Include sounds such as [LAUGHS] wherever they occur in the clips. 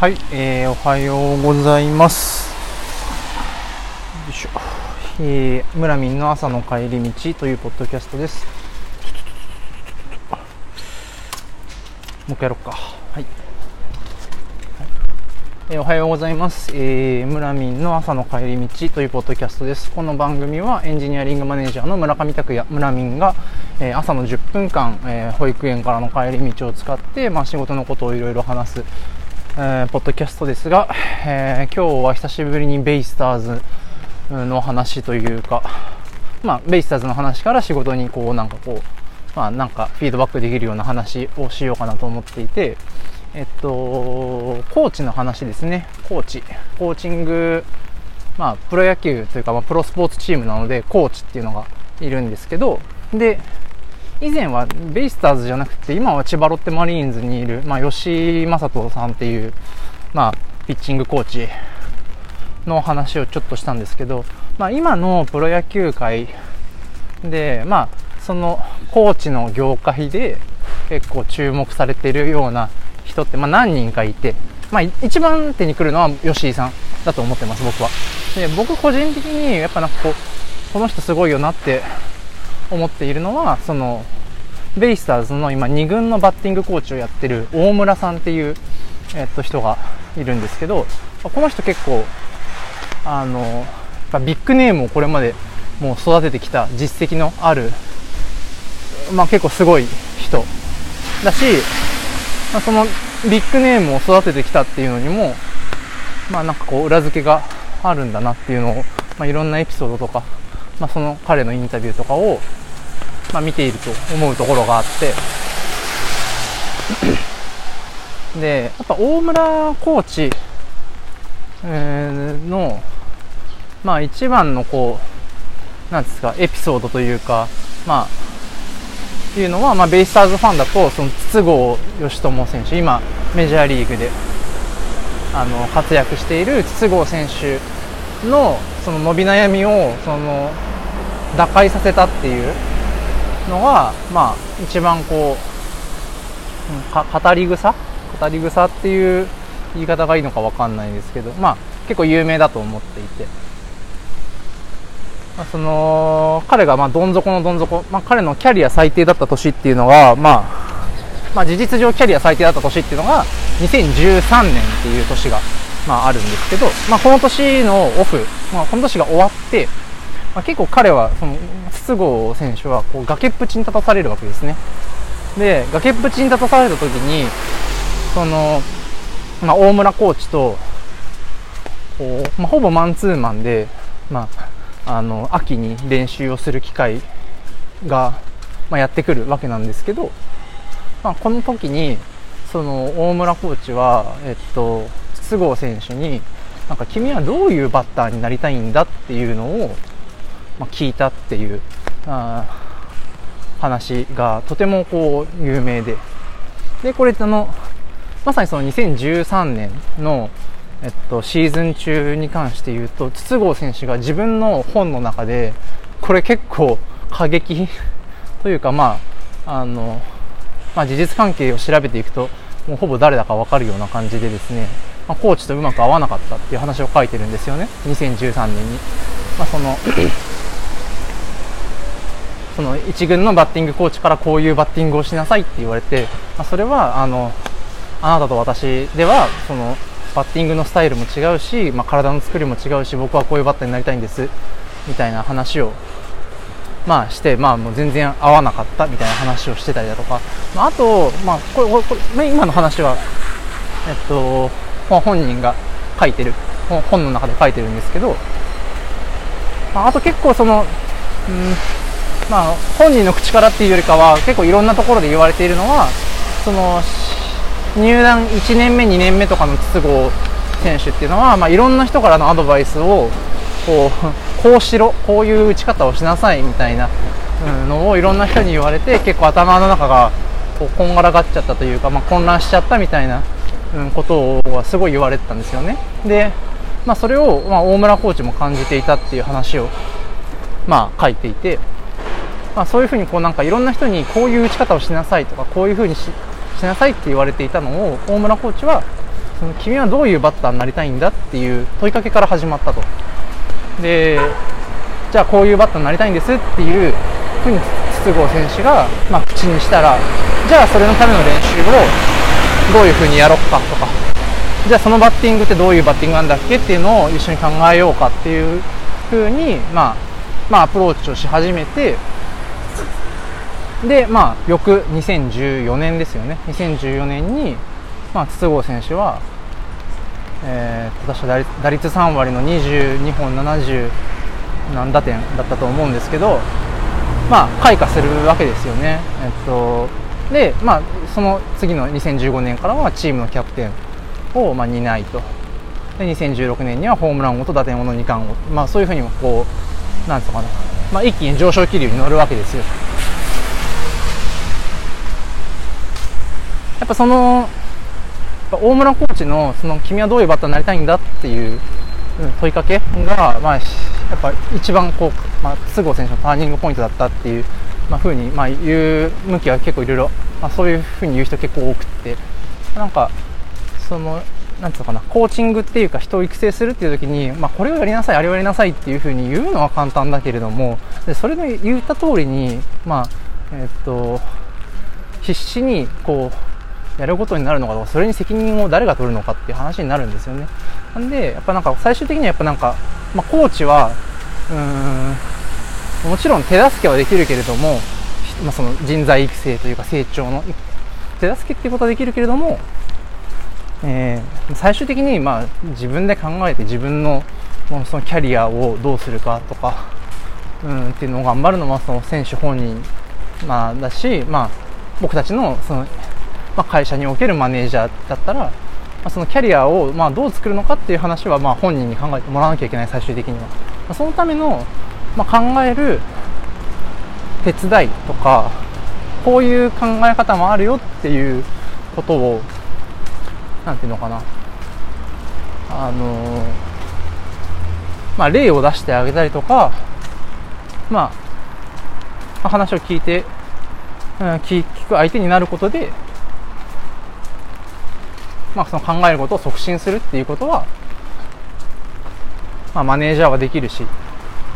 はい、えー、おはようございます。よいしょ。えー、村民の朝の帰り道というポッドキャストです。もう一回やろうか。はい。えー、おはようございます、えー、村民の朝の帰り道というポッドキャストです。この番組はエンジニアリングマネージャーの村上拓也、村民が、えー、朝の10分間、え保育園からの帰り道を使って、まあ、仕事のことをいろいろ話すえー、ポッドキャストですが、えー、今日は久しぶりにベイスターズの話というか、まあ、ベイスターズの話から仕事にこうなんかこう、まあ、なんかフィードバックできるような話をしようかなと思っていて、えっと、コーチの話ですね。コーチ。コーチング、まあ、プロ野球というか、まあ、プロスポーツチームなので、コーチっていうのがいるんですけど、で、以前はベイスターズじゃなくて、今は千葉ロッテマリーンズにいる、まあ、吉井正人さんっていう、まあ、ピッチングコーチの話をちょっとしたんですけど、まあ、今のプロ野球界で、まあ、そのコーチの業界で結構注目されてるような人って、まあ、何人かいて、まあ、一番手に来るのは吉井さんだと思ってます、僕は。で僕個人的にやっぱなんかこう、この人すごいよなって思っているのは、その、ベイスターズの今2軍のバッティングコーチをやってる大村さんっていう、えっと、人がいるんですけど、この人結構、あの、ビッグネームをこれまでもう育ててきた実績のある、まあ結構すごい人だし、まあ、そのビッグネームを育ててきたっていうのにも、まあなんかこう裏付けがあるんだなっていうのを、まあいろんなエピソードとか、まあその彼のインタビューとかを、まあ、見ていると思うところがあって。でやっぱ大村コーチ、えー、のまあ一番のこうなんですかエピソードというかまあいうのは、まあ、ベイスターズファンだとその筒香嘉智選手今メジャーリーグであの活躍している筒香選手のその伸び悩みをその打開させたっていうのが、まあ、一番こう、語り草？語り草っていう言い方がいいのかわかんないですけど、まあ、結構有名だと思っていて、まあ、その、彼がまあどん底のどん底、まあ、彼のキャリア最低だった年っていうのが、まあ、まあ、事実上キャリア最低だった年っていうのが、2013年っていう年が、まあ、あるんですけど、まあ、この年のオフ、まあ、この年が終わって、まあ、結構彼はその筒香選手はこう崖っぷちに立たされるわけですね。で崖っぷちに立たされた時にその、まあ、大村コーチとこう、まあ、ほぼマンツーマンで、まあ、あの秋に練習をする機会が、まあ、やってくるわけなんですけど、まあ、この時にその大村コーチは、えっと、筒香選手になんか君はどういうバッターになりたいんだっていうのをま、聞いたっていう話がとてもこう有名ででこれあのまさにその2013年の、えっと、シーズン中に関して言うと筒香選手が自分の本の中でこれ結構過激 [LAUGHS] というかまああの、まあ、事実関係を調べていくともうほぼ誰だか分かるような感じでですね、まあ、コーチとうまく合わなかったっていう話を書いてるんですよね2013年に。まあ、そのその1軍のバッティングコーチからこういうバッティングをしなさいって言われて、まあ、それはあのあなたと私ではそのバッティングのスタイルも違うし、まあ、体の作りも違うし僕はこういうバッターになりたいんですみたいな話を、まあ、して、まあ、もう全然合わなかったみたいな話をしてたりだとか、まあ、あと、まあ、これこれ今の話は、えっとまあ、本人が書いてる。本の中で書いてるんですけど、まあ、あと結構その、うんまあ、本人の口からっていうよりかは結構いろんなところで言われているのはその入団1年目2年目とかの筒香選手っていうのは、まあ、いろんな人からのアドバイスをこう [LAUGHS] こうしろこういう打ち方をしなさいみたいなのをいろんな人に言われて結構頭の中がこうこんがらがっちゃったというか、まあ、混乱しちゃったみたいなことはすごい言われてたんですよね。で、まあ、それを、まあ、大村コーチも感じていたっていう話を、まあ、書いていてまあ、そういうふうにこうなんかいろんな人にこういう打ち方をしなさいとかこういうふうにしなさいって言われていたのを大村コーチはその君はどういうバッターになりたいんだっていう問いかけから始まったと。でじゃあこういうバッターになりたいんですっていうふうに筒香選手が、まあ、口にしたらじゃあそれのための練習をどういうふうにやろうかとか。じゃあそのバッティングってどういうバッティングなんだっけっていうのを一緒に考えようかっていうふうに、まあ、まあアプローチをし始めてでまあ翌2014年ですよね。2014年に、まあ、筒香選手は、えー、私は打率3割の22本70何打点だったと思うんですけどまあ開花するわけですよね。えっとでまあその次の2015年からはチームのキャプテンを、まあ、担いと。で2016年にはホームラン王と打点王の2冠王、まあ、そういうふうにこうなんつうかな、まあ、一気に上昇気流に乗るわけですよ。やっぱその大村コーチのその君はどういうバッターになりたいんだっていう問いかけが、まあ、やっぱ一番こう、まあ、菅生選手のターニングポイントだったっていう、まあ、ふうに、まあ、言う向きは結構いろいろ、まあ、そういうふうに言う人結構多くてなんかそのなんていうのかなコーチングっていうか人を育成するっていう時に、まあ、これをやりなさいあれをやりなさいっていうふうに言うのは簡単だけれどもでそれで言った通りにまあえっと必死にこうやることになるのかとかそれに責任を誰が取るのかっていう話になるんですよね。なんでやっぱなんか最終的にはやっぱなんか、まあ、コーチはうーんもちろん手助けはできるけれども、まあ、その人材育成というか成長の手助けっていうことはできるけれども、えー、最終的にまあ自分で考えて自分のそのキャリアをどうするかとか、うん、っていうのを頑張るのはその選手本人、まあ、だし、まあ、僕たちのそのまあ、会社におけるマネージャーだったら、まあ、そのキャリアをまあどう作るのかっていう話はまあ本人に考えてもらわなきゃいけない最終的には、まあ、そのための、まあ、考える手伝いとかこういう考え方もあるよっていうことをなんていうのかな。あのまあ例を出してあげたりとかまあ話を聞いて、うん、聞く相手になることでまあ、その考えることを促進するっていうことは、まあ、マネージャーはできるし、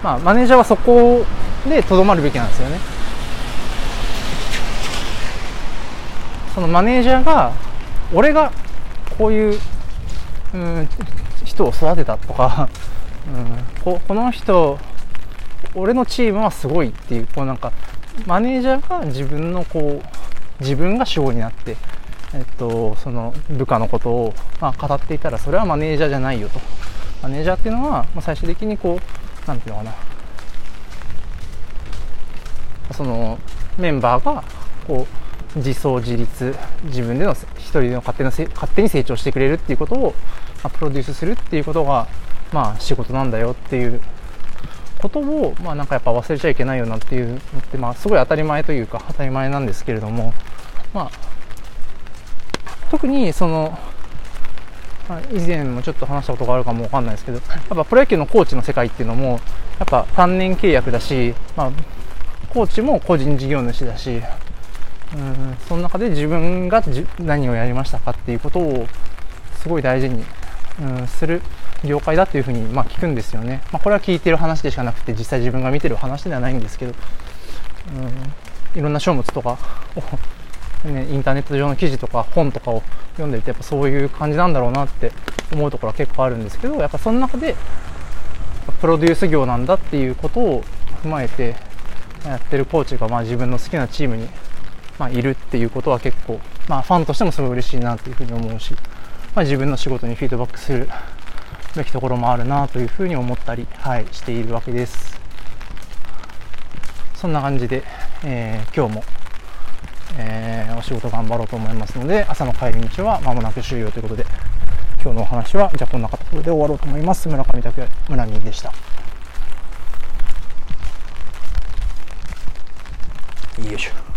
まあ、マネージャーはそこでとどまるべきなんですよね。そのマネージャーが、俺がこういう、うん、人を育てたとか、うん、ここの人、俺のチームはすごいっていう、こうなんか、マネージャーが自分のこう、自分が主語になって、えっと、その部下のことを、まあ、語っていたらそれはマネージャーじゃないよと。マネージャーっていうのは、まあ、最終的にこう何て言うのかな。そのメンバーがこう自走自立自分での一人での勝手の勝手に成長してくれるっていうことを、まあ、プロデュースするっていうことが、まあ、仕事なんだよっていうことを、まあ、なんかやっぱ忘れちゃいけないよなっていうのって、まあ、すごい当たり前というか当たり前なんですけれども、まあ、特にその以前もちょっと話したことがあるかもわかんないですけど、やっぱプロ野球のコーチの世界っていうのも、やっぱ単年契約だし、まあ、コーチも個人事業主だし、うん、その中で自分が何をやりましたかっていうことをすごい大事に、うん、する業界だっていうふうに、まあ、聞くんですよね。まあ、これは聞いてる話でしかなくて、実際自分が見てる話ではないんですけど、うん、いろんな書物とかをね、インターネット上の記事とか本とかを読んでいてやっぱそういう感じなんだろうなって思うところは結構あるんですけどやっぱその中でプロデュース業なんだっていうことを踏まえてやってるコーチがまあ自分の好きなチームに、まあ、いるっていうことは結構、まあ、ファンとしてもすごい嬉しいなっていうふうに思うし、まあ、自分の仕事にフィードバックするべきところもあるなというふうに思ったり、はい、しているわけです。そんな感じで、えー、今日もえー、お仕事頑張ろうと思いますので、朝の帰り道は間もなく終了ということで、今日のお話は、じゃあこんな形で終わろうと思います。村上拓也、村人でした。よいしょ。